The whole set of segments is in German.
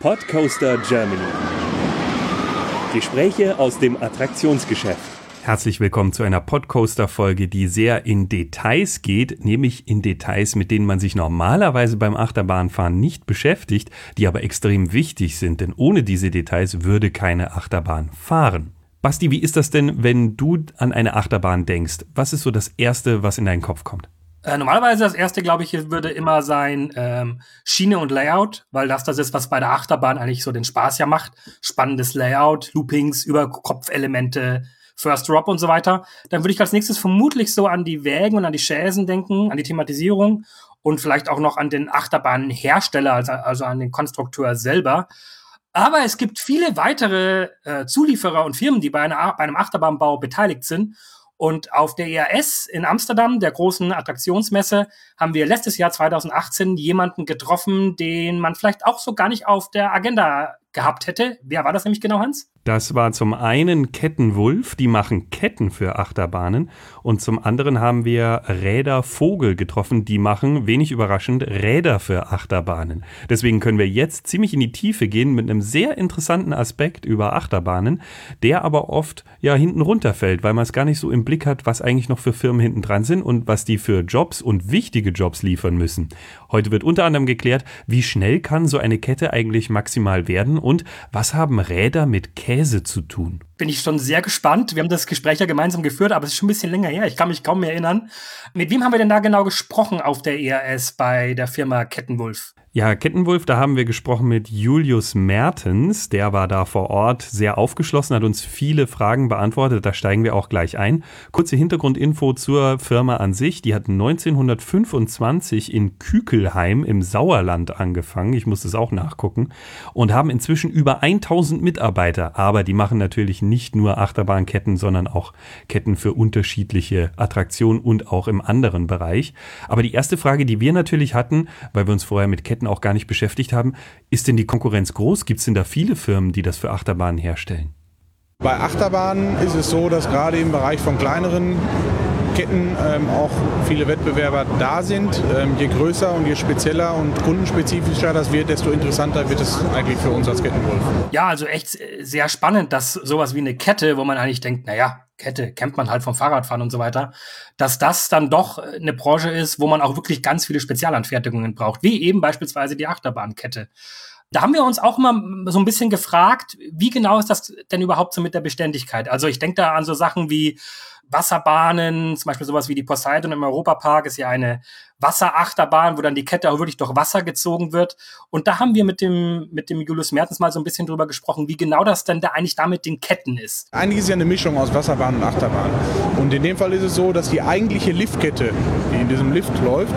Podcoaster Germany. Gespräche aus dem Attraktionsgeschäft. Herzlich willkommen zu einer Podcoaster-Folge, die sehr in Details geht, nämlich in Details, mit denen man sich normalerweise beim Achterbahnfahren nicht beschäftigt, die aber extrem wichtig sind, denn ohne diese Details würde keine Achterbahn fahren. Basti, wie ist das denn, wenn du an eine Achterbahn denkst? Was ist so das Erste, was in deinen Kopf kommt? Äh, normalerweise das erste, glaube ich, würde immer sein ähm, Schiene und Layout, weil das das ist, was bei der Achterbahn eigentlich so den Spaß ja macht. Spannendes Layout, Loopings, Überkopfelemente, First Drop und so weiter. Dann würde ich als nächstes vermutlich so an die Wägen und an die Chaisen denken, an die Thematisierung und vielleicht auch noch an den Achterbahnhersteller, also, also an den Konstrukteur selber. Aber es gibt viele weitere äh, Zulieferer und Firmen, die bei, einer, bei einem Achterbahnbau beteiligt sind. Und auf der ERS in Amsterdam, der großen Attraktionsmesse, haben wir letztes Jahr 2018 jemanden getroffen, den man vielleicht auch so gar nicht auf der Agenda gehabt hätte. Wer war das nämlich genau, Hans? Das war zum einen Kettenwulf, die machen Ketten für Achterbahnen. Und zum anderen haben wir Räder Vogel getroffen, die machen, wenig überraschend, Räder für Achterbahnen. Deswegen können wir jetzt ziemlich in die Tiefe gehen mit einem sehr interessanten Aspekt über Achterbahnen, der aber oft ja hinten runterfällt, weil man es gar nicht so im Blick hat, was eigentlich noch für Firmen hinten dran sind und was die für Jobs und wichtige Jobs liefern müssen. Heute wird unter anderem geklärt, wie schnell kann so eine Kette eigentlich maximal werden und was haben Räder mit Käse zu tun? Bin ich schon sehr gespannt. Wir haben das Gespräch ja gemeinsam geführt, aber es ist schon ein bisschen länger her. Ich kann mich kaum mehr erinnern. Mit wem haben wir denn da genau gesprochen auf der ERS bei der Firma Kettenwulf? Ja, Kettenwulf, da haben wir gesprochen mit Julius Mertens. Der war da vor Ort sehr aufgeschlossen, hat uns viele Fragen beantwortet. Da steigen wir auch gleich ein. Kurze Hintergrundinfo zur Firma an sich. Die hat 1925 in Kükelheim im Sauerland angefangen. Ich muss das auch nachgucken. Und haben inzwischen über 1000 Mitarbeiter. Aber die machen natürlich nicht nur Achterbahnketten, sondern auch Ketten für unterschiedliche Attraktionen und auch im anderen Bereich. Aber die erste Frage, die wir natürlich hatten, weil wir uns vorher mit Ketten auch gar nicht beschäftigt haben, ist denn die Konkurrenz groß? Gibt es denn da viele Firmen, die das für Achterbahnen herstellen? Bei Achterbahnen ist es so, dass gerade im Bereich von kleineren Ketten ähm, auch viele Wettbewerber da sind. Ähm, je größer und je spezieller und kundenspezifischer das wird, desto interessanter wird es eigentlich für uns als Kettenwolf. Ja, also echt sehr spannend, dass sowas wie eine Kette, wo man eigentlich denkt, naja, Kette kennt man halt vom Fahrradfahren und so weiter, dass das dann doch eine Branche ist, wo man auch wirklich ganz viele Spezialanfertigungen braucht, wie eben beispielsweise die Achterbahnkette. Da haben wir uns auch immer so ein bisschen gefragt, wie genau ist das denn überhaupt so mit der Beständigkeit? Also ich denke da an so Sachen wie Wasserbahnen, zum Beispiel sowas wie die Poseidon im Europapark ist ja eine Wasserachterbahn, wo dann die Kette auch wirklich durch Wasser gezogen wird. Und da haben wir mit dem, mit dem Julius Mertens mal so ein bisschen drüber gesprochen, wie genau das denn da eigentlich da mit den Ketten ist. Eigentlich ist ja eine Mischung aus Wasserbahn und Achterbahn. Und in dem Fall ist es so, dass die eigentliche Liftkette, die in diesem Lift läuft,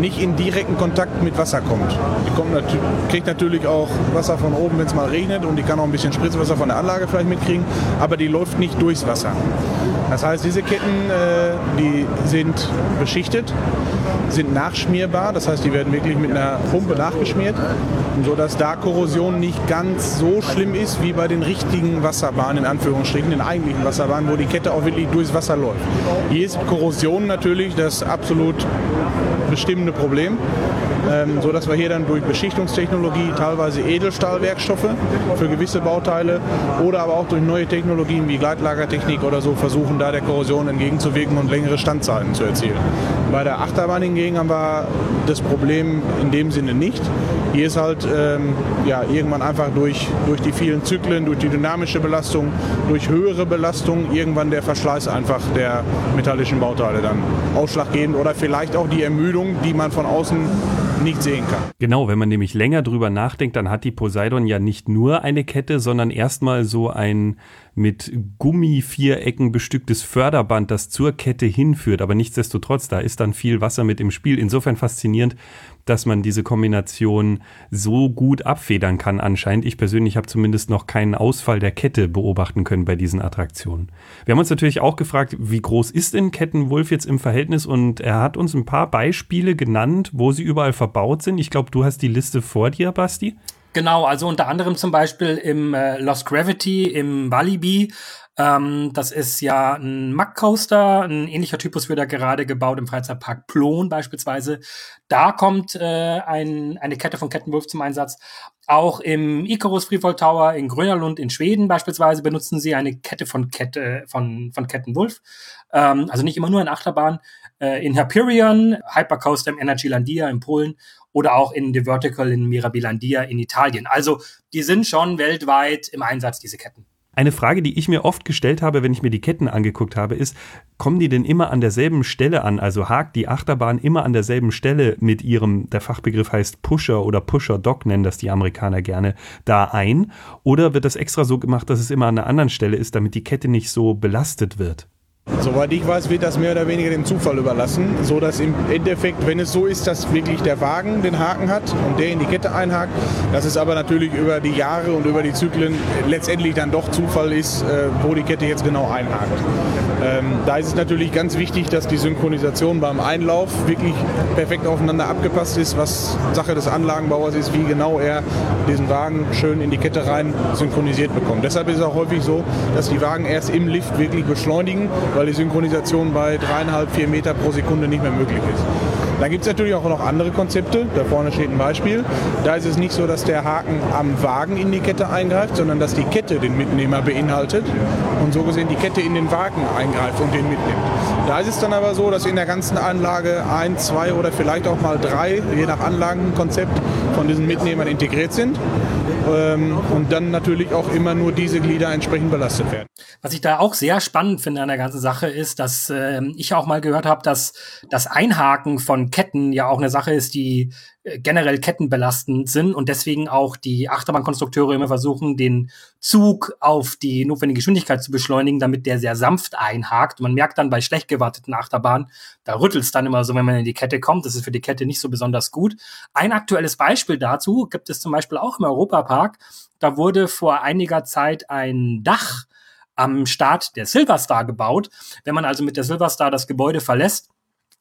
nicht in direkten Kontakt mit Wasser kommt. Die kommt nat kriegt natürlich auch Wasser von oben, wenn es mal regnet und die kann auch ein bisschen Spritzwasser von der Anlage vielleicht mitkriegen, aber die läuft nicht durchs Wasser. Das heißt, diese Ketten, äh, die sind beschichtet, sind nachschmierbar, das heißt, die werden wirklich mit einer Pumpe nachgeschmiert, sodass da Korrosion nicht ganz so schlimm ist wie bei den richtigen Wasserbahnen, in Anführungsstrichen, den eigentlichen Wasserbahnen, wo die Kette auch wirklich durchs Wasser läuft. Hier ist Korrosion natürlich das absolut bestimmende Problem, ähm, sodass wir hier dann durch Beschichtungstechnologie teilweise Edelstahlwerkstoffe für gewisse Bauteile oder aber auch durch neue Technologien wie Gleitlagertechnik oder so versuchen, da der Korrosion entgegenzuwirken und längere Standzeiten zu erzielen. Bei der Achterbahn hingegen haben wir das Problem in dem Sinne nicht. Hier ist halt ähm, ja, irgendwann einfach durch, durch die vielen Zyklen, durch die dynamische Belastung, durch höhere Belastung irgendwann der Verschleiß einfach der metallischen Bauteile dann ausschlaggebend oder vielleicht auch die Ermüdung, die man von außen nicht sehen kann. Genau, wenn man nämlich länger drüber nachdenkt, dann hat die Poseidon ja nicht nur eine Kette, sondern erstmal so ein mit Gummivierecken bestücktes Förderband, das zur Kette hinführt. Aber nichtsdestotrotz, da ist dann viel Wasser mit im Spiel. Insofern faszinierend, dass man diese Kombination so gut abfedern kann anscheinend. Ich persönlich habe zumindest noch keinen Ausfall der Kette beobachten können bei diesen Attraktionen. Wir haben uns natürlich auch gefragt, wie groß ist denn Kettenwulf jetzt im Verhältnis und er hat uns ein paar Beispiele genannt, wo sie überall verbaut sind. Ich glaube, du hast die Liste vor dir, Basti. Genau, also unter anderem zum Beispiel im äh, Lost Gravity, im Walibi, Ähm, das ist ja ein Mack Coaster, ein ähnlicher Typus wird da gerade gebaut im Freizeitpark Plon beispielsweise. Da kommt äh, ein, eine Kette von Kettenwulf zum Einsatz. Auch im Icarus Freefall Tower in Grönerlund in Schweden beispielsweise benutzen sie eine Kette von Kette von, von Kettenwulf. Ähm, also nicht immer nur in Achterbahn. Äh, in Hyperion, Hypercoaster im Energylandia in Polen oder auch in The Vertical in Mirabilandia in Italien. Also die sind schon weltweit im Einsatz, diese Ketten. Eine Frage, die ich mir oft gestellt habe, wenn ich mir die Ketten angeguckt habe, ist, kommen die denn immer an derselben Stelle an? Also hakt die Achterbahn immer an derselben Stelle mit ihrem, der Fachbegriff heißt Pusher oder Pusher-Dock, nennen das die Amerikaner gerne, da ein? Oder wird das extra so gemacht, dass es immer an einer anderen Stelle ist, damit die Kette nicht so belastet wird? Soweit ich weiß, wird das mehr oder weniger dem Zufall überlassen, so dass im Endeffekt, wenn es so ist, dass wirklich der Wagen den Haken hat und der in die Kette einhakt, dass es aber natürlich über die Jahre und über die Zyklen letztendlich dann doch Zufall ist, äh, wo die Kette jetzt genau einhakt. Ähm, da ist es natürlich ganz wichtig, dass die Synchronisation beim Einlauf wirklich perfekt aufeinander abgepasst ist, was Sache des Anlagenbauers ist, wie genau er diesen Wagen schön in die Kette rein synchronisiert bekommt. Deshalb ist es auch häufig so, dass die Wagen erst im Lift wirklich beschleunigen weil die Synchronisation bei dreieinhalb, vier Meter pro Sekunde nicht mehr möglich ist. Dann gibt es natürlich auch noch andere Konzepte. Da vorne steht ein Beispiel. Da ist es nicht so, dass der Haken am Wagen in die Kette eingreift, sondern dass die Kette den Mitnehmer beinhaltet und so gesehen die Kette in den Wagen eingreift und den mitnimmt. Da ist es dann aber so, dass in der ganzen Anlage ein, zwei oder vielleicht auch mal drei, je nach Anlagenkonzept, von diesen Mitnehmern integriert sind ähm, und dann natürlich auch immer nur diese Glieder entsprechend belastet werden. Was ich da auch sehr spannend finde an der ganzen Sache ist, dass äh, ich auch mal gehört habe, dass das Einhaken von Ketten ja auch eine Sache ist, die äh, generell kettenbelastend sind und deswegen auch die Achterbahnkonstrukteure immer versuchen, den Zug auf die notwendige Geschwindigkeit zu beschleunigen, damit der sehr sanft einhakt. Man merkt dann bei schlecht gewarteten Achterbahnen, da rüttelt es dann immer so, wenn man in die Kette kommt. Das ist für die Kette nicht so besonders gut. Ein aktuelles Beispiel dazu gibt es zum Beispiel auch im Europapark. Da wurde vor einiger Zeit ein Dach am Start der Silverstar gebaut. Wenn man also mit der Silverstar das Gebäude verlässt,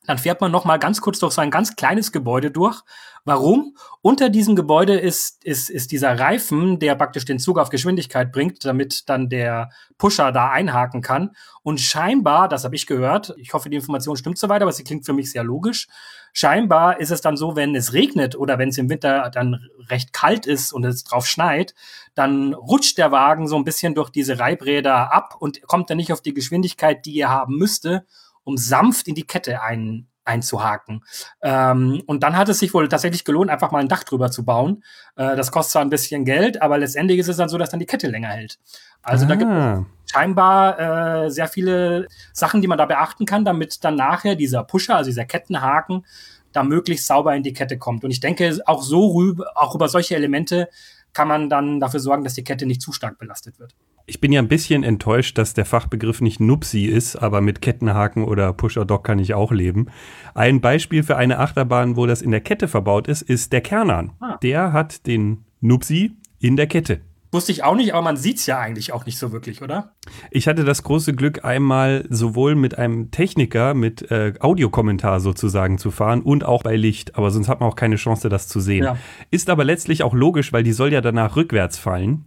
dann fährt man noch mal ganz kurz durch so ein ganz kleines Gebäude durch. Warum? Unter diesem Gebäude ist, ist, ist dieser Reifen, der praktisch den Zug auf Geschwindigkeit bringt, damit dann der Pusher da einhaken kann. Und scheinbar, das habe ich gehört, ich hoffe, die Information stimmt so weiter, aber sie klingt für mich sehr logisch. Scheinbar ist es dann so, wenn es regnet oder wenn es im Winter dann recht kalt ist und es drauf schneit, dann rutscht der Wagen so ein bisschen durch diese Reibräder ab und kommt dann nicht auf die Geschwindigkeit, die er haben müsste um sanft in die Kette ein, einzuhaken. Ähm, und dann hat es sich wohl tatsächlich gelohnt, einfach mal ein Dach drüber zu bauen. Äh, das kostet zwar ein bisschen Geld, aber letztendlich ist es dann so, dass dann die Kette länger hält. Also ah. da gibt es scheinbar äh, sehr viele Sachen, die man da beachten kann, damit dann nachher dieser Pusher, also dieser Kettenhaken, da möglichst sauber in die Kette kommt. Und ich denke, auch so rüber, auch über solche Elemente kann man dann dafür sorgen, dass die Kette nicht zu stark belastet wird. Ich bin ja ein bisschen enttäuscht, dass der Fachbegriff nicht Nupsi ist, aber mit Kettenhaken oder Pusher-Dock kann ich auch leben. Ein Beispiel für eine Achterbahn, wo das in der Kette verbaut ist, ist der Kernan. Ah. Der hat den Nupsi in der Kette. Wusste ich auch nicht, aber man sieht es ja eigentlich auch nicht so wirklich, oder? Ich hatte das große Glück, einmal sowohl mit einem Techniker mit äh, Audiokommentar sozusagen zu fahren und auch bei Licht, aber sonst hat man auch keine Chance, das zu sehen. Ja. Ist aber letztlich auch logisch, weil die soll ja danach rückwärts fallen.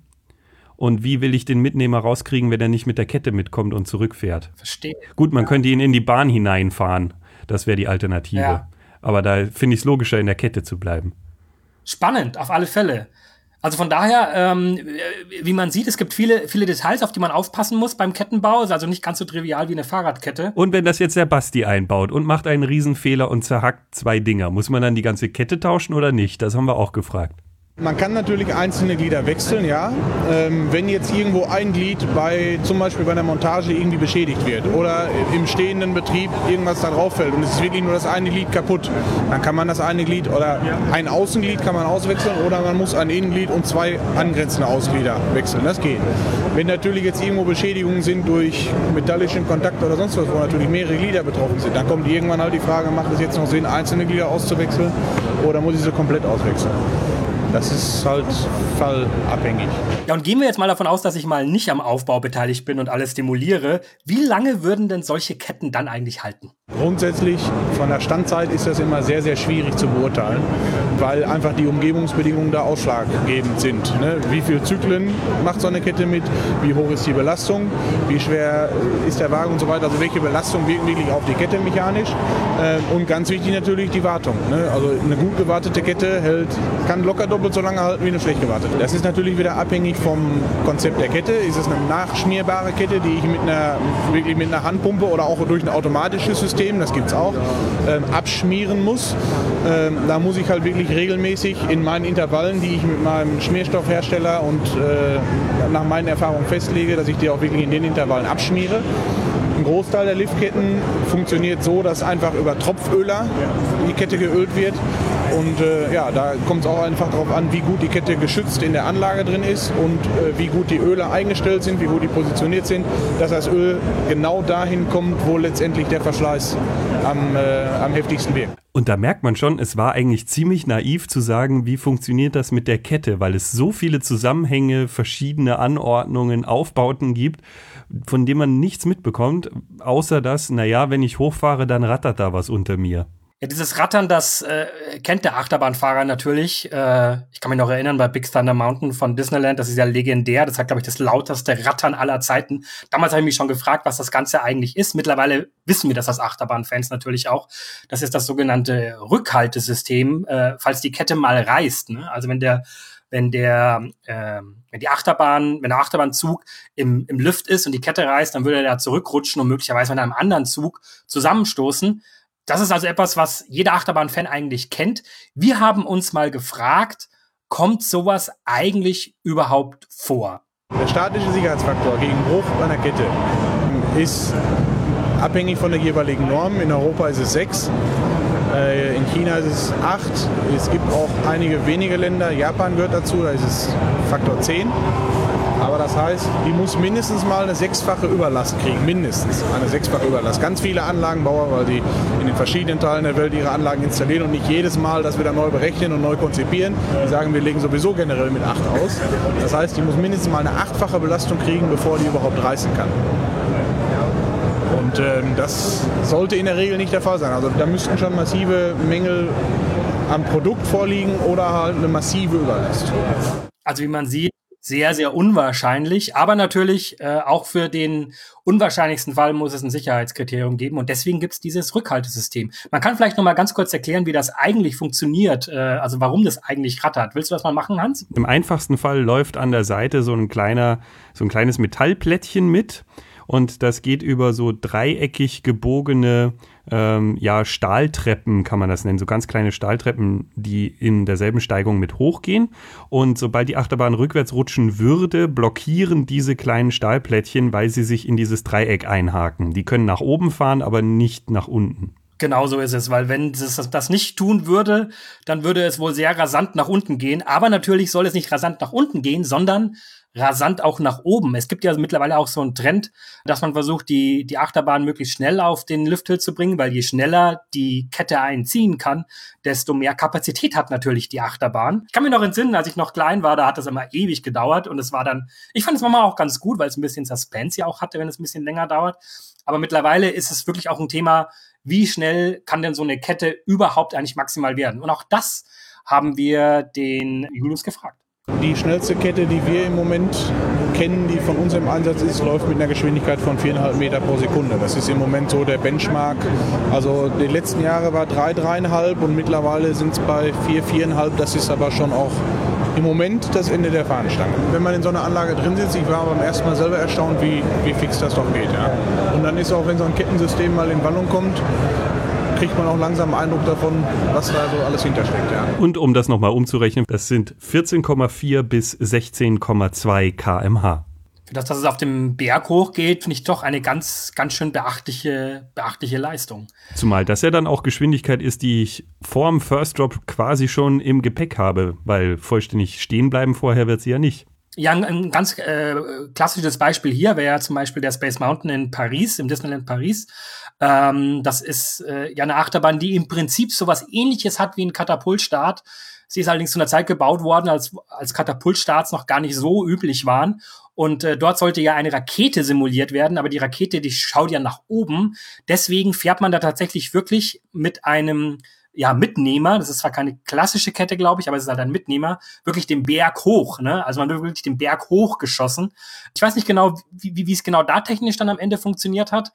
Und wie will ich den Mitnehmer rauskriegen, wenn er nicht mit der Kette mitkommt und zurückfährt? Verstehe. Gut, man ja. könnte ihn in die Bahn hineinfahren. Das wäre die Alternative. Ja. Aber da finde ich es logischer, in der Kette zu bleiben. Spannend, auf alle Fälle. Also von daher, ähm, wie man sieht, es gibt viele, viele Details, auf die man aufpassen muss beim Kettenbau. Ist also nicht ganz so trivial wie eine Fahrradkette. Und wenn das jetzt der Basti einbaut und macht einen Riesenfehler und zerhackt zwei Dinger, muss man dann die ganze Kette tauschen oder nicht? Das haben wir auch gefragt. Man kann natürlich einzelne Glieder wechseln, ja. Ähm, wenn jetzt irgendwo ein Glied bei zum Beispiel bei der Montage irgendwie beschädigt wird oder im stehenden Betrieb irgendwas da drauf fällt und es ist wirklich nur das eine Glied kaputt, dann kann man das eine Glied oder ein Außenglied kann man auswechseln oder man muss ein Innenglied und zwei angrenzende Ausglieder wechseln. Das geht. Wenn natürlich jetzt irgendwo Beschädigungen sind durch metallischen Kontakt oder sonst was, wo natürlich mehrere Glieder betroffen sind, dann kommt irgendwann halt die Frage, macht es jetzt noch Sinn, einzelne Glieder auszuwechseln oder muss ich sie komplett auswechseln? Das ist halt fallabhängig. Ja, und gehen wir jetzt mal davon aus, dass ich mal nicht am Aufbau beteiligt bin und alles stimuliere. Wie lange würden denn solche Ketten dann eigentlich halten? Grundsätzlich von der Standzeit ist das immer sehr, sehr schwierig zu beurteilen, weil einfach die Umgebungsbedingungen da ausschlaggebend sind. Ne? Wie viele Zyklen macht so eine Kette mit? Wie hoch ist die Belastung? Wie schwer ist der Wagen und so weiter? Also welche Belastung wirkt wirklich auf die Kette mechanisch? Ähm, und ganz wichtig natürlich die Wartung. Ne? Also eine gut gewartete Kette hält, kann locker doppelt so lange halten wie eine schlecht gewartete. Das ist natürlich wieder abhängig vom Konzept der Kette. Ist es eine nachschmierbare Kette, die ich mit einer, wirklich mit einer Handpumpe oder auch durch ein automatisches System System, das gibt es auch, ähm, abschmieren muss. Ähm, da muss ich halt wirklich regelmäßig in meinen Intervallen, die ich mit meinem Schmierstoffhersteller und äh, nach meinen Erfahrungen festlege, dass ich die auch wirklich in den Intervallen abschmiere. Ein Großteil der Liftketten funktioniert so, dass einfach über Tropföler die Kette geölt wird. Und äh, ja, da kommt es auch einfach darauf an, wie gut die Kette geschützt in der Anlage drin ist und äh, wie gut die Öle eingestellt sind, wie gut die positioniert sind, dass das Öl genau dahin kommt, wo letztendlich der Verschleiß am, äh, am heftigsten wirkt. Und da merkt man schon, es war eigentlich ziemlich naiv zu sagen, wie funktioniert das mit der Kette, weil es so viele Zusammenhänge, verschiedene Anordnungen, Aufbauten gibt, von denen man nichts mitbekommt, außer dass, naja, wenn ich hochfahre, dann rattert da was unter mir. Ja, dieses Rattern, das äh, kennt der Achterbahnfahrer natürlich. Äh, ich kann mich noch erinnern bei Big Thunder Mountain von Disneyland, das ist ja legendär. Das hat, glaube ich, das lauteste Rattern aller Zeiten. Damals habe ich mich schon gefragt, was das Ganze eigentlich ist. Mittlerweile wissen wir das als Achterbahnfans natürlich auch. Das ist das sogenannte Rückhaltesystem, äh, falls die Kette mal reißt. Ne? Also wenn der wenn der, äh, wenn die Achterbahn, wenn der Achterbahnzug im, im Lift ist und die Kette reißt, dann würde er da zurückrutschen und möglicherweise mit einem anderen Zug zusammenstoßen. Das ist also etwas, was jeder Achterbahn-Fan eigentlich kennt. Wir haben uns mal gefragt, kommt sowas eigentlich überhaupt vor? Der statische Sicherheitsfaktor gegen Bruch einer Kette ist abhängig von der jeweiligen Norm. In Europa ist es 6, äh, in China ist es 8. Es gibt auch einige wenige Länder, Japan gehört dazu, da ist es Faktor 10. Aber das heißt, die muss mindestens mal eine sechsfache Überlast kriegen. Mindestens eine sechsfache Überlast. Ganz viele Anlagenbauer, weil die in den verschiedenen Teilen der Welt ihre Anlagen installieren und nicht jedes Mal das wieder neu berechnen und neu konzipieren. Die sagen, wir legen sowieso generell mit 8 aus. Das heißt, die muss mindestens mal eine achtfache Belastung kriegen, bevor die überhaupt reißen kann. Und ähm, das sollte in der Regel nicht der Fall sein. Also da müssten schon massive Mängel am Produkt vorliegen oder halt eine massive Überlast. Also wie man sieht, sehr, sehr unwahrscheinlich. Aber natürlich äh, auch für den unwahrscheinlichsten Fall muss es ein Sicherheitskriterium geben. Und deswegen gibt es dieses Rückhaltesystem. Man kann vielleicht noch mal ganz kurz erklären, wie das eigentlich funktioniert. Äh, also warum das eigentlich rattert. Willst du das mal machen, Hans? Im einfachsten Fall läuft an der Seite so ein kleiner, so ein kleines Metallplättchen mit und das geht über so dreieckig gebogene ähm, ja, Stahltreppen, kann man das nennen, so ganz kleine Stahltreppen, die in derselben Steigung mit hochgehen. Und sobald die Achterbahn rückwärts rutschen würde, blockieren diese kleinen Stahlplättchen, weil sie sich in dieses Dreieck einhaken. Die können nach oben fahren, aber nicht nach unten. Genau so ist es, weil wenn es das nicht tun würde, dann würde es wohl sehr rasant nach unten gehen. Aber natürlich soll es nicht rasant nach unten gehen, sondern rasant auch nach oben. Es gibt ja mittlerweile auch so einen Trend, dass man versucht, die, die Achterbahn möglichst schnell auf den Lifthill zu bringen, weil je schneller die Kette einziehen kann, desto mehr Kapazität hat natürlich die Achterbahn. Ich kann mich noch entsinnen, als ich noch klein war, da hat das immer ewig gedauert und es war dann, ich fand es manchmal auch ganz gut, weil es ein bisschen Suspense ja auch hatte, wenn es ein bisschen länger dauert. Aber mittlerweile ist es wirklich auch ein Thema, wie schnell kann denn so eine Kette überhaupt eigentlich maximal werden? Und auch das haben wir den Julius gefragt. Die schnellste Kette, die wir im Moment kennen, die von uns im Einsatz ist, läuft mit einer Geschwindigkeit von 4,5 Meter pro Sekunde. Das ist im Moment so der Benchmark. Also die letzten Jahre war 3, 3,5 und mittlerweile sind es bei 4, 4,5. Das ist aber schon auch im Moment das Ende der Fahnenstange. Wenn man in so einer Anlage drin sitzt, ich war beim ersten Mal selber erstaunt, wie, wie fix das doch geht. Ja. Und dann ist auch, wenn so ein Kettensystem mal in Wallung kommt, kriegt man auch langsam einen Eindruck davon, was da so alles hintersteckt. Ja. Und um das nochmal umzurechnen, das sind 14,4 bis 16,2 kmh. Für das, dass es auf dem Berg hochgeht, finde ich doch eine ganz, ganz schön beachtliche, beachtliche Leistung. Zumal das ja dann auch Geschwindigkeit ist, die ich vor dem First Drop quasi schon im Gepäck habe, weil vollständig stehen bleiben vorher wird sie ja nicht. Ja, ein, ein ganz äh, klassisches Beispiel hier wäre ja zum Beispiel der Space Mountain in Paris, im Disneyland Paris. Ähm, das ist äh, ja eine Achterbahn, die im Prinzip sowas ähnliches hat wie ein Katapultstart. Sie ist allerdings zu einer Zeit gebaut worden, als, als Katapultstarts noch gar nicht so üblich waren. Und äh, dort sollte ja eine Rakete simuliert werden, aber die Rakete, die schaut ja nach oben. Deswegen fährt man da tatsächlich wirklich mit einem ja, Mitnehmer, das ist zwar keine klassische Kette, glaube ich, aber es ist halt ein Mitnehmer, wirklich den Berg hoch, ne? Also man wird wirklich den Berg hoch geschossen. Ich weiß nicht genau, wie, wie es genau da technisch dann am Ende funktioniert hat.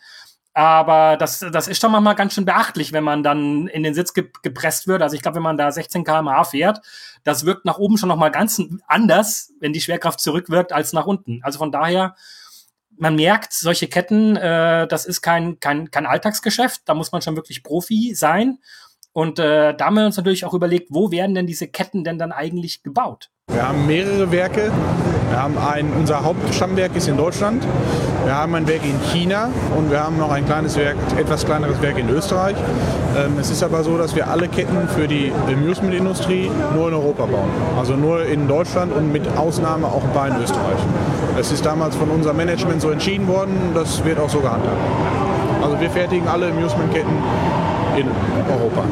Aber das, das ist schon manchmal ganz schön beachtlich, wenn man dann in den Sitz ge gepresst wird. Also ich glaube, wenn man da 16 km/h fährt, das wirkt nach oben schon nochmal ganz anders, wenn die Schwerkraft zurückwirkt, als nach unten. Also von daher, man merkt, solche Ketten, äh, das ist kein, kein, kein Alltagsgeschäft. Da muss man schon wirklich Profi sein. Und äh, da haben wir uns natürlich auch überlegt, wo werden denn diese Ketten denn dann eigentlich gebaut? Wir haben mehrere Werke. Wir haben ein, unser Hauptstammwerk ist in Deutschland. Wir haben ein Werk in China und wir haben noch ein kleines Werk, etwas kleineres Werk in Österreich. Ähm, es ist aber so, dass wir alle Ketten für die Amusement-Industrie nur in Europa bauen. Also nur in Deutschland und mit Ausnahme auch paar in Österreich. Das ist damals von unserem Management so entschieden worden. Das wird auch so gehandhabt. Also wir fertigen alle Amusement-Ketten in Europa.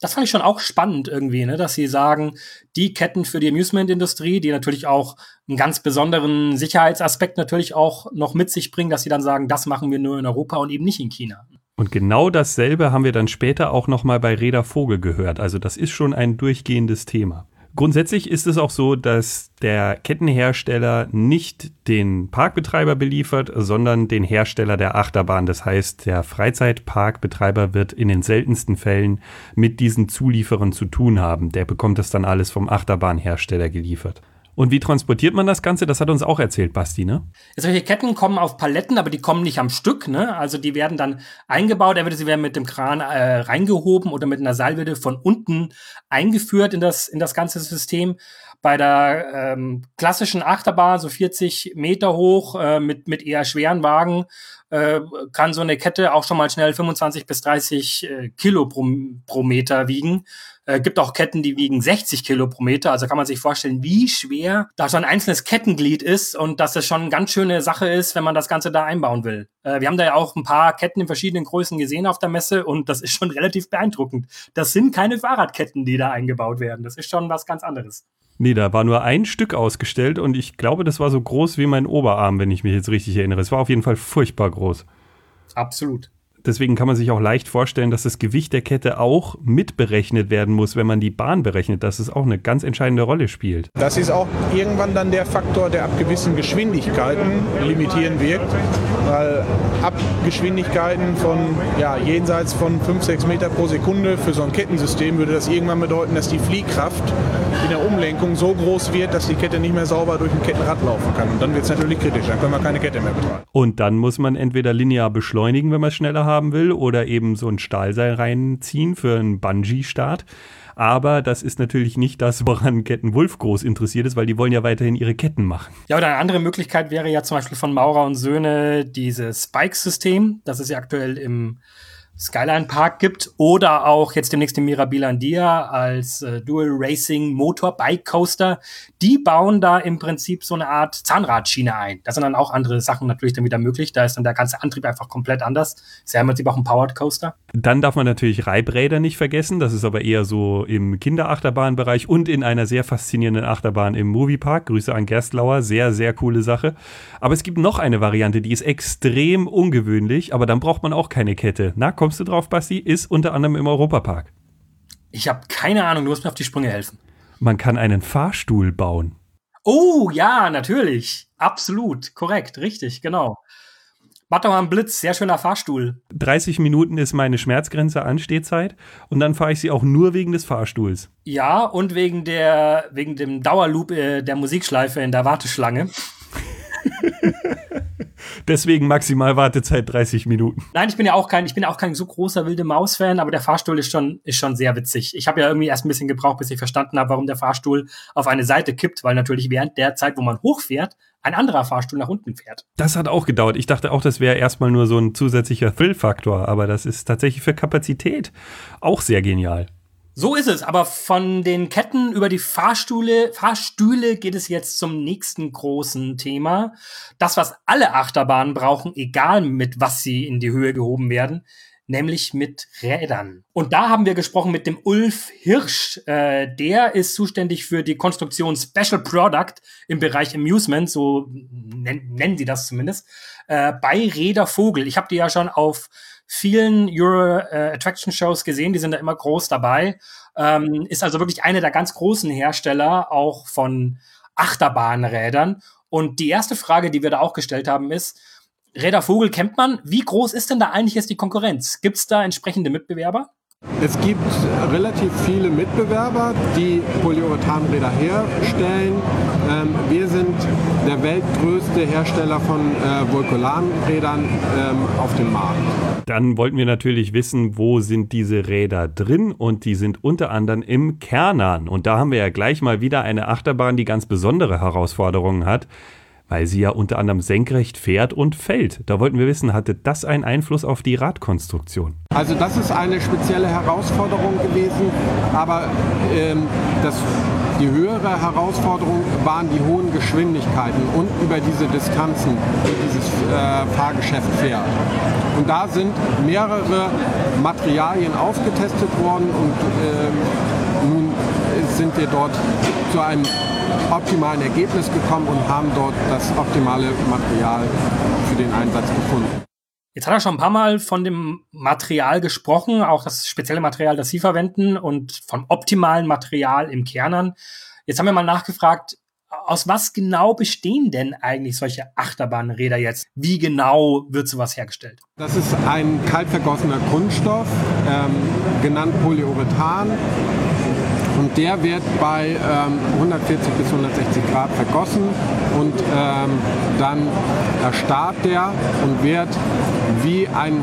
Das fand ich schon auch spannend irgendwie, ne, dass sie sagen, die Ketten für die Amusement-Industrie, die natürlich auch einen ganz besonderen Sicherheitsaspekt natürlich auch noch mit sich bringen, dass sie dann sagen, das machen wir nur in Europa und eben nicht in China. Und genau dasselbe haben wir dann später auch noch mal bei Reda Vogel gehört. Also das ist schon ein durchgehendes Thema. Grundsätzlich ist es auch so, dass der Kettenhersteller nicht den Parkbetreiber beliefert, sondern den Hersteller der Achterbahn. Das heißt, der Freizeitparkbetreiber wird in den seltensten Fällen mit diesen Zulieferern zu tun haben. Der bekommt das dann alles vom Achterbahnhersteller geliefert. Und wie transportiert man das Ganze? Das hat uns auch erzählt, Basti, ne? Solche Ketten kommen auf Paletten, aber die kommen nicht am Stück, ne? Also die werden dann eingebaut, entweder sie werden mit dem Kran äh, reingehoben oder mit einer Seilwinde von unten eingeführt in das, in das ganze System. Bei der ähm, klassischen Achterbahn, so 40 Meter hoch, äh, mit, mit eher schweren Wagen, äh, kann so eine Kette auch schon mal schnell 25 bis 30 äh, Kilo pro, pro Meter wiegen. Äh, gibt auch Ketten, die wiegen 60 Kilo pro Meter. Also kann man sich vorstellen, wie schwer da so ein einzelnes Kettenglied ist und dass es schon eine ganz schöne Sache ist, wenn man das Ganze da einbauen will. Äh, wir haben da ja auch ein paar Ketten in verschiedenen Größen gesehen auf der Messe und das ist schon relativ beeindruckend. Das sind keine Fahrradketten, die da eingebaut werden. Das ist schon was ganz anderes. Nee, da war nur ein Stück ausgestellt und ich glaube, das war so groß wie mein Oberarm, wenn ich mich jetzt richtig erinnere. Es war auf jeden Fall furchtbar groß. Absolut. Deswegen kann man sich auch leicht vorstellen, dass das Gewicht der Kette auch mitberechnet werden muss, wenn man die Bahn berechnet, dass es auch eine ganz entscheidende Rolle spielt. Das ist auch irgendwann dann der Faktor, der ab gewissen Geschwindigkeiten limitieren wirkt, weil ab Geschwindigkeiten von ja, jenseits von 5, 6 Meter pro Sekunde für so ein Kettensystem würde das irgendwann bedeuten, dass die Fliehkraft in der Umlenkung so groß wird, dass die Kette nicht mehr sauber durch ein Kettenrad laufen kann. Und dann wird es natürlich kritisch, dann können wir keine Kette mehr betreiben. Und dann muss man entweder linear beschleunigen, wenn man es schneller haben will, oder eben so ein Stahlseil reinziehen für einen Bungee-Start. Aber das ist natürlich nicht das, woran Ketten Wolf groß interessiert ist, weil die wollen ja weiterhin ihre Ketten machen. Ja, oder eine andere Möglichkeit wäre ja zum Beispiel von Maurer und Söhne dieses Spike-System. Das ist ja aktuell im Skyline Park gibt oder auch jetzt demnächst den Mirabilandia als äh, Dual Racing Motor Bike Coaster. Die bauen da im Prinzip so eine Art Zahnradschiene ein. Da sind dann auch andere Sachen natürlich dann wieder möglich. Da ist dann der ganze Antrieb einfach komplett anders. Ist ja im Prinzip auch ein Powered Coaster. Dann darf man natürlich Reibräder nicht vergessen. Das ist aber eher so im Kinderachterbahnbereich und in einer sehr faszinierenden Achterbahn im Moviepark. Grüße an Gerstlauer. Sehr, sehr coole Sache. Aber es gibt noch eine Variante, die ist extrem ungewöhnlich, aber dann braucht man auch keine Kette. Na, kommst du drauf, Basti? Ist unter anderem im Europapark. Ich habe keine Ahnung, du musst mir auf die Sprünge helfen. Man kann einen Fahrstuhl bauen. Oh, ja, natürlich. Absolut. Korrekt. Richtig, genau. Matterhorn Blitz, sehr schöner Fahrstuhl. 30 Minuten ist meine Schmerzgrenze Anstehzeit und dann fahre ich sie auch nur wegen des Fahrstuhls. Ja, und wegen der wegen dem Dauerloop äh, der Musikschleife in der Warteschlange. Deswegen maximal Wartezeit 30 Minuten. Nein, ich bin ja auch kein, ich bin auch kein so großer wilde Maus-Fan, aber der Fahrstuhl ist schon, ist schon sehr witzig. Ich habe ja irgendwie erst ein bisschen gebraucht, bis ich verstanden habe, warum der Fahrstuhl auf eine Seite kippt, weil natürlich während der Zeit, wo man hochfährt, ein anderer Fahrstuhl nach unten fährt. Das hat auch gedauert. Ich dachte auch, das wäre erstmal nur so ein zusätzlicher Thrill-Faktor, aber das ist tatsächlich für Kapazität auch sehr genial. So ist es, aber von den Ketten über die Fahrstühle, Fahrstühle geht es jetzt zum nächsten großen Thema. Das, was alle Achterbahnen brauchen, egal mit was sie in die Höhe gehoben werden, nämlich mit Rädern. Und da haben wir gesprochen mit dem Ulf Hirsch. Äh, der ist zuständig für die Konstruktion Special Product im Bereich Amusement, so nennen sie das zumindest, äh, bei Räder Vogel. Ich habe die ja schon auf vielen Euro äh, Attraction Shows gesehen, die sind da immer groß dabei. Ähm, ist also wirklich einer der ganz großen Hersteller auch von Achterbahnrädern. Und die erste Frage, die wir da auch gestellt haben, ist, Räder Vogel kennt man. Wie groß ist denn da eigentlich jetzt die Konkurrenz? Gibt es da entsprechende Mitbewerber? Es gibt relativ viele Mitbewerber, die Polyurethanräder herstellen. Ähm, wir sind der weltgrößte Hersteller von äh, Vulkolanrädern ähm, auf dem Markt. Dann wollten wir natürlich wissen, wo sind diese Räder drin und die sind unter anderem im Kernan. Und da haben wir ja gleich mal wieder eine Achterbahn, die ganz besondere Herausforderungen hat weil sie ja unter anderem senkrecht fährt und fällt. Da wollten wir wissen, hatte das einen Einfluss auf die Radkonstruktion? Also das ist eine spezielle Herausforderung gewesen, aber ähm, das, die höhere Herausforderung waren die hohen Geschwindigkeiten und über diese Distanzen, die dieses äh, Fahrgeschäft fährt. Und da sind mehrere Materialien ausgetestet worden und äh, nun sind wir dort zu einem optimalen Ergebnis gekommen und haben dort das optimale Material für den Einsatz gefunden. Jetzt hat er schon ein paar Mal von dem Material gesprochen, auch das spezielle Material, das Sie verwenden und vom optimalen Material im Kernern. Jetzt haben wir mal nachgefragt, aus was genau bestehen denn eigentlich solche Achterbahnräder jetzt? Wie genau wird sowas hergestellt? Das ist ein kaltvergossener Kunststoff, ähm, genannt Polyurethan. Und der wird bei ähm, 140 bis 160 Grad vergossen und ähm, dann erstarrt der und wird wie ein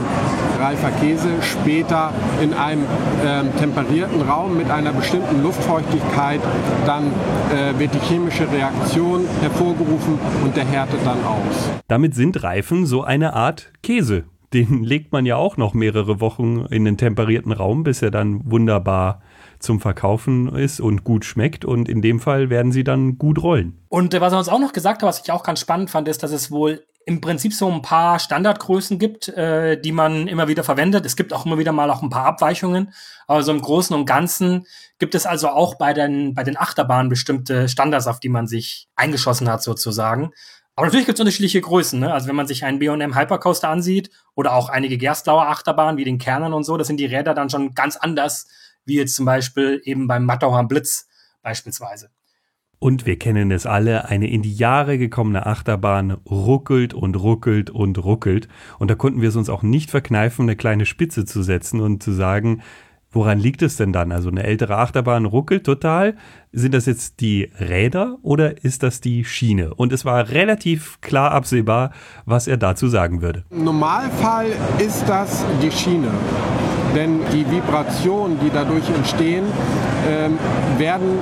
reifer Käse später in einem ähm, temperierten Raum mit einer bestimmten Luftfeuchtigkeit, dann äh, wird die chemische Reaktion hervorgerufen und der härtet dann aus. Damit sind Reifen so eine Art Käse. Den legt man ja auch noch mehrere Wochen in den temperierten Raum, bis er dann wunderbar zum Verkaufen ist und gut schmeckt. Und in dem Fall werden sie dann gut rollen. Und äh, was er uns auch noch gesagt hat, was ich auch ganz spannend fand, ist, dass es wohl im Prinzip so ein paar Standardgrößen gibt, äh, die man immer wieder verwendet. Es gibt auch immer wieder mal auch ein paar Abweichungen. Aber so im Großen und Ganzen gibt es also auch bei den, bei den Achterbahnen bestimmte Standards, auf die man sich eingeschossen hat sozusagen. Aber natürlich gibt es unterschiedliche Größen. Ne? Also wenn man sich einen B&M Hypercoaster ansieht oder auch einige Gerstlauer Achterbahnen wie den Kernern und so, das sind die Räder dann schon ganz anders wie jetzt zum Beispiel eben beim Matterhorn Blitz beispielsweise. Und wir kennen es alle, eine in die Jahre gekommene Achterbahn ruckelt und ruckelt und ruckelt. Und da konnten wir es uns auch nicht verkneifen, eine kleine Spitze zu setzen und zu sagen, woran liegt es denn dann? Also eine ältere Achterbahn ruckelt total. Sind das jetzt die Räder oder ist das die Schiene? Und es war relativ klar absehbar, was er dazu sagen würde. Im Normalfall ist das die Schiene denn die Vibrationen, die dadurch entstehen, ähm, werden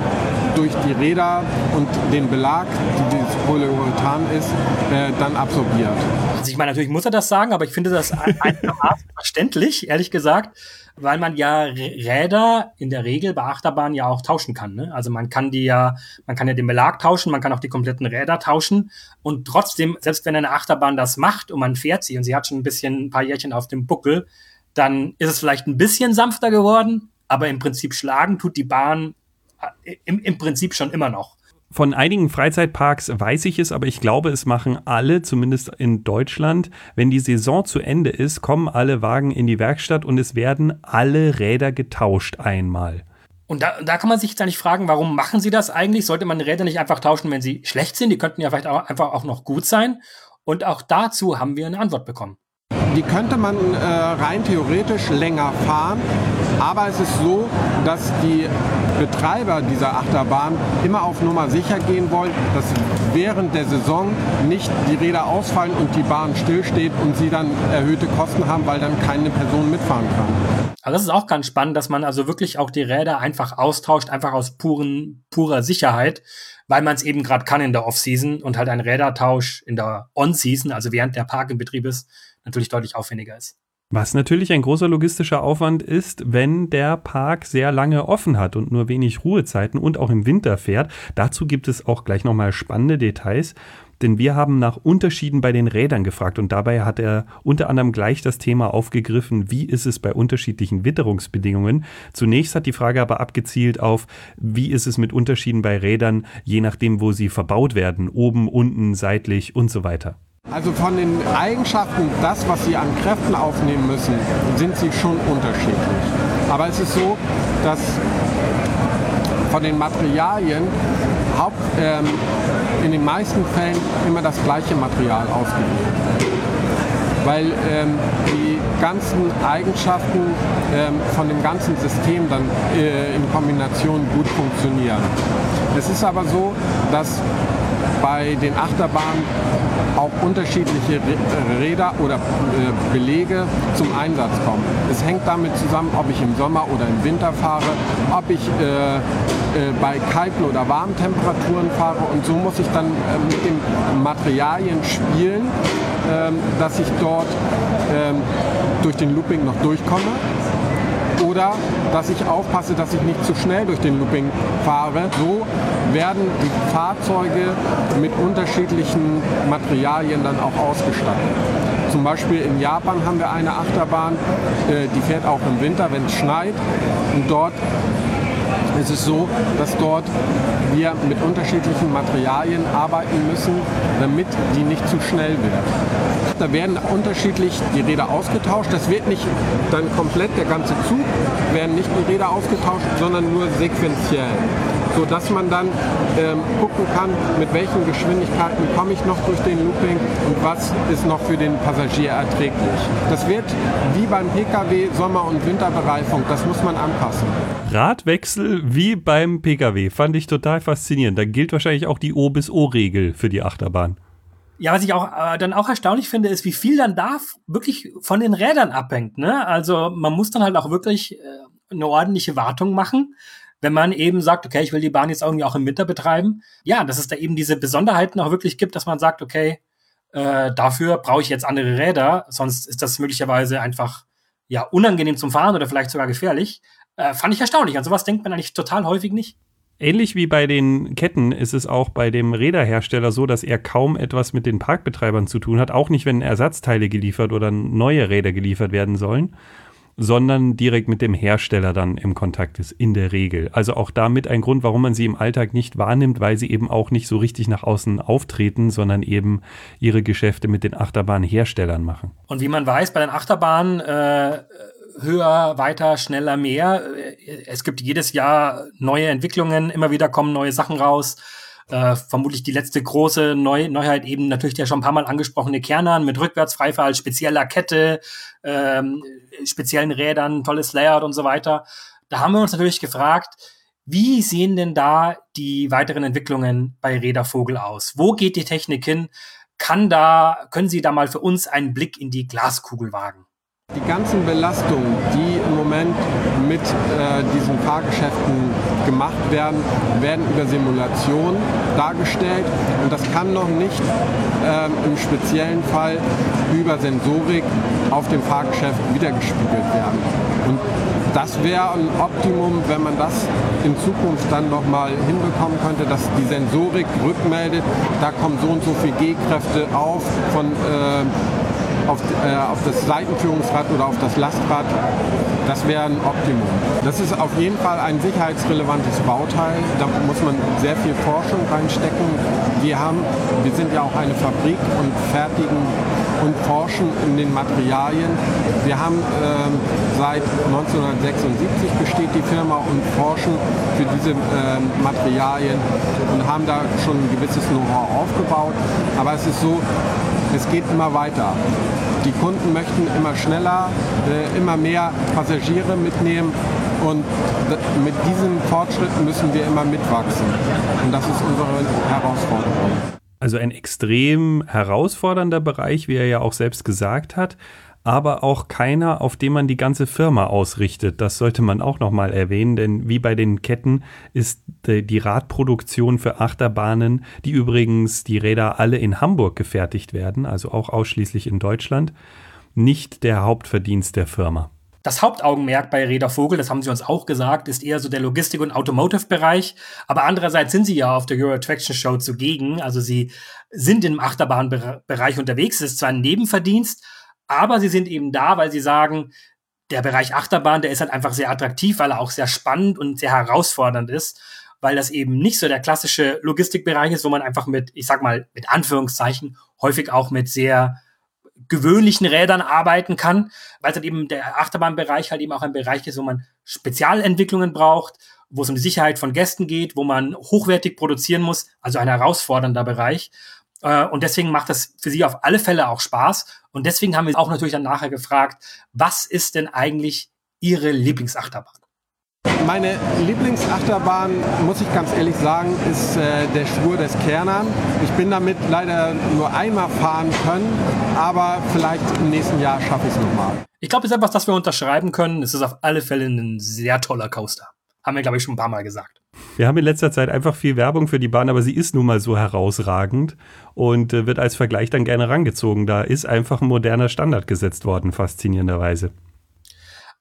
durch die Räder und den Belag, die dieses Polyurethan ist, äh, dann absorbiert. Also ich meine, natürlich muss er das sagen, aber ich finde das einigermaßen verständlich, ehrlich gesagt, weil man ja Räder in der Regel bei Achterbahnen ja auch tauschen kann. Ne? Also man kann die ja, man kann ja den Belag tauschen, man kann auch die kompletten Räder tauschen und trotzdem, selbst wenn eine Achterbahn das macht und man fährt sie und sie hat schon ein bisschen ein paar Jährchen auf dem Buckel, dann ist es vielleicht ein bisschen sanfter geworden, aber im Prinzip schlagen tut die Bahn äh, im, im Prinzip schon immer noch. Von einigen Freizeitparks weiß ich es, aber ich glaube, es machen alle, zumindest in Deutschland. Wenn die Saison zu Ende ist, kommen alle Wagen in die Werkstatt und es werden alle Räder getauscht einmal. Und da, da kann man sich jetzt eigentlich fragen, warum machen sie das eigentlich? Sollte man Räder nicht einfach tauschen, wenn sie schlecht sind? Die könnten ja vielleicht auch einfach auch noch gut sein. Und auch dazu haben wir eine Antwort bekommen die könnte man äh, rein theoretisch länger fahren. Aber es ist so, dass die Betreiber dieser Achterbahn immer auf Nummer sicher gehen wollen, dass während der Saison nicht die Räder ausfallen und die Bahn stillsteht und sie dann erhöhte Kosten haben, weil dann keine Person mitfahren kann. Also das ist auch ganz spannend, dass man also wirklich auch die Räder einfach austauscht, einfach aus puren, purer Sicherheit, weil man es eben gerade kann in der Off-Season und halt ein Rädertausch in der On-Season, also während der Park in Betrieb ist, natürlich deutlich aufwendiger ist. Was natürlich ein großer logistischer Aufwand ist, wenn der Park sehr lange offen hat und nur wenig Ruhezeiten und auch im Winter fährt. Dazu gibt es auch gleich nochmal spannende Details. denn wir haben nach Unterschieden bei den Rädern gefragt und dabei hat er unter anderem gleich das Thema aufgegriffen, wie ist es bei unterschiedlichen Witterungsbedingungen. Zunächst hat die Frage aber abgezielt auf, wie ist es mit Unterschieden bei Rädern, je nachdem, wo sie verbaut werden, oben, unten, seitlich und so weiter. Also von den Eigenschaften, das, was Sie an Kräften aufnehmen müssen, sind sie schon unterschiedlich. Aber es ist so, dass von den Materialien Haupt, ähm, in den meisten Fällen immer das gleiche Material ausgewählt wird. Weil ähm, die ganzen Eigenschaften ähm, von dem ganzen System dann äh, in Kombination gut funktionieren. Es ist aber so, dass bei den Achterbahnen auch unterschiedliche Räder oder äh, Belege zum Einsatz kommen. Es hängt damit zusammen, ob ich im Sommer oder im Winter fahre, ob ich äh, äh, bei kalten oder warmen Temperaturen fahre und so muss ich dann äh, mit den Materialien spielen, ähm, dass ich dort ähm, durch den Looping noch durchkomme oder dass ich aufpasse, dass ich nicht zu schnell durch den Looping fahre. So werden die Fahrzeuge mit unterschiedlichen Materialien dann auch ausgestattet. Zum Beispiel in Japan haben wir eine Achterbahn, äh, die fährt auch im Winter, wenn es schneit. Und dort ist es so, dass dort wir mit unterschiedlichen Materialien arbeiten müssen, damit die nicht zu schnell wird. Da werden unterschiedlich die Räder ausgetauscht. Das wird nicht dann komplett der ganze Zug, werden nicht die Räder ausgetauscht, sondern nur sequenziell sodass man dann ähm, gucken kann, mit welchen Geschwindigkeiten komme ich noch durch den Looping und was ist noch für den Passagier erträglich. Das wird wie beim Pkw Sommer- und Winterbereifung, das muss man anpassen. Radwechsel wie beim Pkw fand ich total faszinierend. Da gilt wahrscheinlich auch die O bis O-Regel für die Achterbahn. Ja, was ich auch äh, dann auch erstaunlich finde, ist, wie viel dann da wirklich von den Rädern abhängt. Ne? Also man muss dann halt auch wirklich äh, eine ordentliche Wartung machen wenn man eben sagt, okay, ich will die Bahn jetzt irgendwie auch im Winter betreiben, ja, dass es da eben diese Besonderheiten auch wirklich gibt, dass man sagt, okay, äh, dafür brauche ich jetzt andere Räder, sonst ist das möglicherweise einfach ja unangenehm zum Fahren oder vielleicht sogar gefährlich. Äh, fand ich erstaunlich. An sowas denkt man eigentlich total häufig nicht. Ähnlich wie bei den Ketten ist es auch bei dem Räderhersteller so, dass er kaum etwas mit den Parkbetreibern zu tun hat, auch nicht, wenn Ersatzteile geliefert oder neue Räder geliefert werden sollen sondern direkt mit dem Hersteller dann im Kontakt ist, in der Regel. Also auch damit ein Grund, warum man sie im Alltag nicht wahrnimmt, weil sie eben auch nicht so richtig nach außen auftreten, sondern eben ihre Geschäfte mit den Achterbahnherstellern machen. Und wie man weiß, bei den Achterbahnen äh, höher, weiter, schneller, mehr. Es gibt jedes Jahr neue Entwicklungen, immer wieder kommen neue Sachen raus. Äh, vermutlich die letzte große Neu Neuheit eben natürlich der schon ein paar Mal angesprochene Kernern mit Rückwärtsfreifall, spezieller Kette, ähm, speziellen Rädern, tolles Layout und so weiter. Da haben wir uns natürlich gefragt, wie sehen denn da die weiteren Entwicklungen bei Rädervogel aus? Wo geht die Technik hin? Kann da, können Sie da mal für uns einen Blick in die Glaskugel wagen? Die ganzen Belastungen, die im Moment mit äh, diesen Fahrgeschäften gemacht werden, werden über Simulation dargestellt und das kann noch nicht äh, im speziellen Fall über Sensorik auf dem Fahrgeschäft wiedergespiegelt werden. Und das wäre ein Optimum, wenn man das in Zukunft dann nochmal hinbekommen könnte, dass die Sensorik rückmeldet, da kommen so und so viele G-Kräfte auf von äh, auf, äh, auf das Seitenführungsrad oder auf das Lastrad, das wäre ein Optimum. Das ist auf jeden Fall ein sicherheitsrelevantes Bauteil. Da muss man sehr viel Forschung reinstecken. Wir, haben, wir sind ja auch eine Fabrik und fertigen und forschen in den Materialien. Wir haben ähm, seit 1976 besteht die Firma und forschen für diese ähm, Materialien und haben da schon ein gewisses Know-how aufgebaut. Aber es ist so, es geht immer weiter. Die Kunden möchten immer schneller, äh, immer mehr Passagiere mitnehmen und mit diesen Fortschritten müssen wir immer mitwachsen. Und das ist unsere Herausforderung. Also ein extrem herausfordernder Bereich, wie er ja auch selbst gesagt hat aber auch keiner, auf dem man die ganze Firma ausrichtet. Das sollte man auch nochmal erwähnen, denn wie bei den Ketten ist die Radproduktion für Achterbahnen, die übrigens die Räder alle in Hamburg gefertigt werden, also auch ausschließlich in Deutschland, nicht der Hauptverdienst der Firma. das Hauptaugenmerk bei Räder Vogel, das haben sie uns auch gesagt, ist eher so der Logistik- und Automotive-Bereich. Aber andererseits sind sie ja auf der Euro Attraction Show zugegen. Also sie sind im Achterbahnbereich unterwegs. Es ist zwar ein Nebenverdienst, aber sie sind eben da, weil sie sagen, der Bereich Achterbahn, der ist halt einfach sehr attraktiv, weil er auch sehr spannend und sehr herausfordernd ist, weil das eben nicht so der klassische Logistikbereich ist, wo man einfach mit, ich sag mal, mit Anführungszeichen, häufig auch mit sehr gewöhnlichen Rädern arbeiten kann, weil es halt eben der Achterbahnbereich halt eben auch ein Bereich ist, wo man Spezialentwicklungen braucht, wo es um die Sicherheit von Gästen geht, wo man hochwertig produzieren muss, also ein herausfordernder Bereich. Äh, und deswegen macht das für sie auf alle Fälle auch Spaß. Und deswegen haben wir auch natürlich dann nachher gefragt, was ist denn eigentlich Ihre Lieblingsachterbahn? Meine Lieblingsachterbahn, muss ich ganz ehrlich sagen, ist äh, der Schwur des Kernern. Ich bin damit leider nur einmal fahren können, aber vielleicht im nächsten Jahr schaffe ich es nochmal. Ich glaube, es ist etwas, das wir unterschreiben können. Es ist auf alle Fälle ein sehr toller Coaster. Haben wir, glaube ich, schon ein paar Mal gesagt. Wir haben in letzter Zeit einfach viel Werbung für die Bahn, aber sie ist nun mal so herausragend und äh, wird als Vergleich dann gerne rangezogen. Da ist einfach ein moderner Standard gesetzt worden, faszinierenderweise.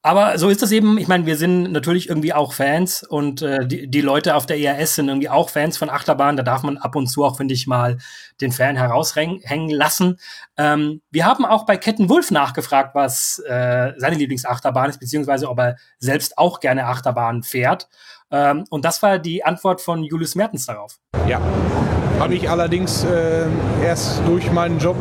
Aber so ist das eben. Ich meine, wir sind natürlich irgendwie auch Fans und äh, die, die Leute auf der ERS sind irgendwie auch Fans von Achterbahn. Da darf man ab und zu auch, finde ich, mal den Fan heraushängen lassen. Ähm, wir haben auch bei Ketten Wulf nachgefragt, was äh, seine Lieblingsachterbahn ist, beziehungsweise ob er selbst auch gerne Achterbahn fährt. Ähm, und das war die Antwort von Julius Mertens darauf. Ja, habe ich allerdings äh, erst durch meinen Job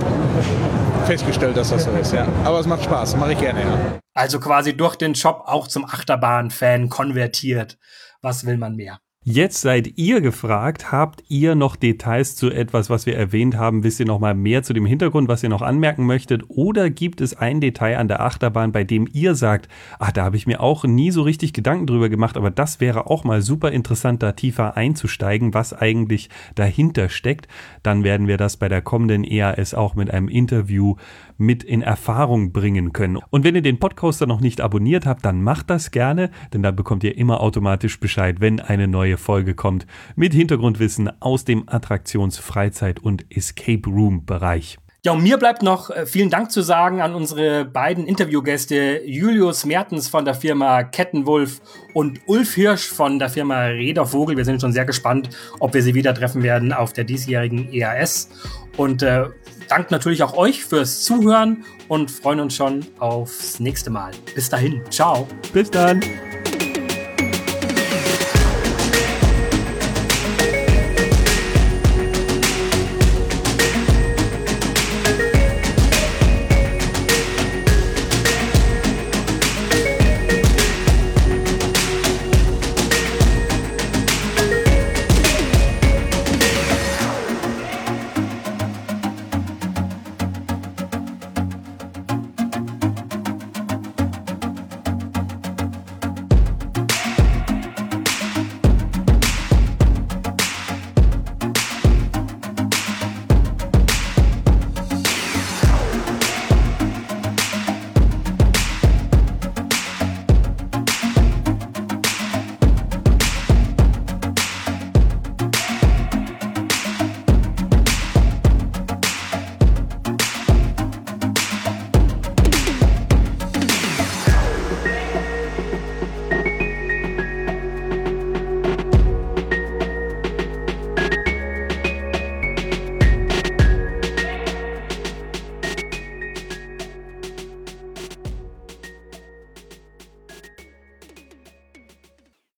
festgestellt, dass das so ist. Ja. Aber es macht Spaß, mache ich gerne. Ja. Also quasi durch den Job auch zum Achterbahn-Fan konvertiert. Was will man mehr? Jetzt seid ihr gefragt, habt ihr noch Details zu etwas, was wir erwähnt haben? Wisst ihr noch mal mehr zu dem Hintergrund, was ihr noch anmerken möchtet? Oder gibt es ein Detail an der Achterbahn, bei dem ihr sagt, ach, da habe ich mir auch nie so richtig Gedanken drüber gemacht, aber das wäre auch mal super interessant, da tiefer einzusteigen, was eigentlich dahinter steckt? Dann werden wir das bei der kommenden EAS auch mit einem Interview mit in Erfahrung bringen können. Und wenn ihr den Podcaster noch nicht abonniert habt, dann macht das gerne, denn dann bekommt ihr immer automatisch Bescheid, wenn eine neue Folge kommt mit Hintergrundwissen aus dem Attraktions-, Freizeit- und Escape Room-Bereich. Ja, und mir bleibt noch äh, vielen Dank zu sagen an unsere beiden Interviewgäste Julius Mertens von der Firma Kettenwulf und Ulf Hirsch von der Firma Rädervogel. Wir sind schon sehr gespannt, ob wir sie wieder treffen werden auf der diesjährigen EAS. Und äh, danken natürlich auch euch fürs Zuhören und freuen uns schon aufs nächste Mal. Bis dahin. Ciao. Bis dann.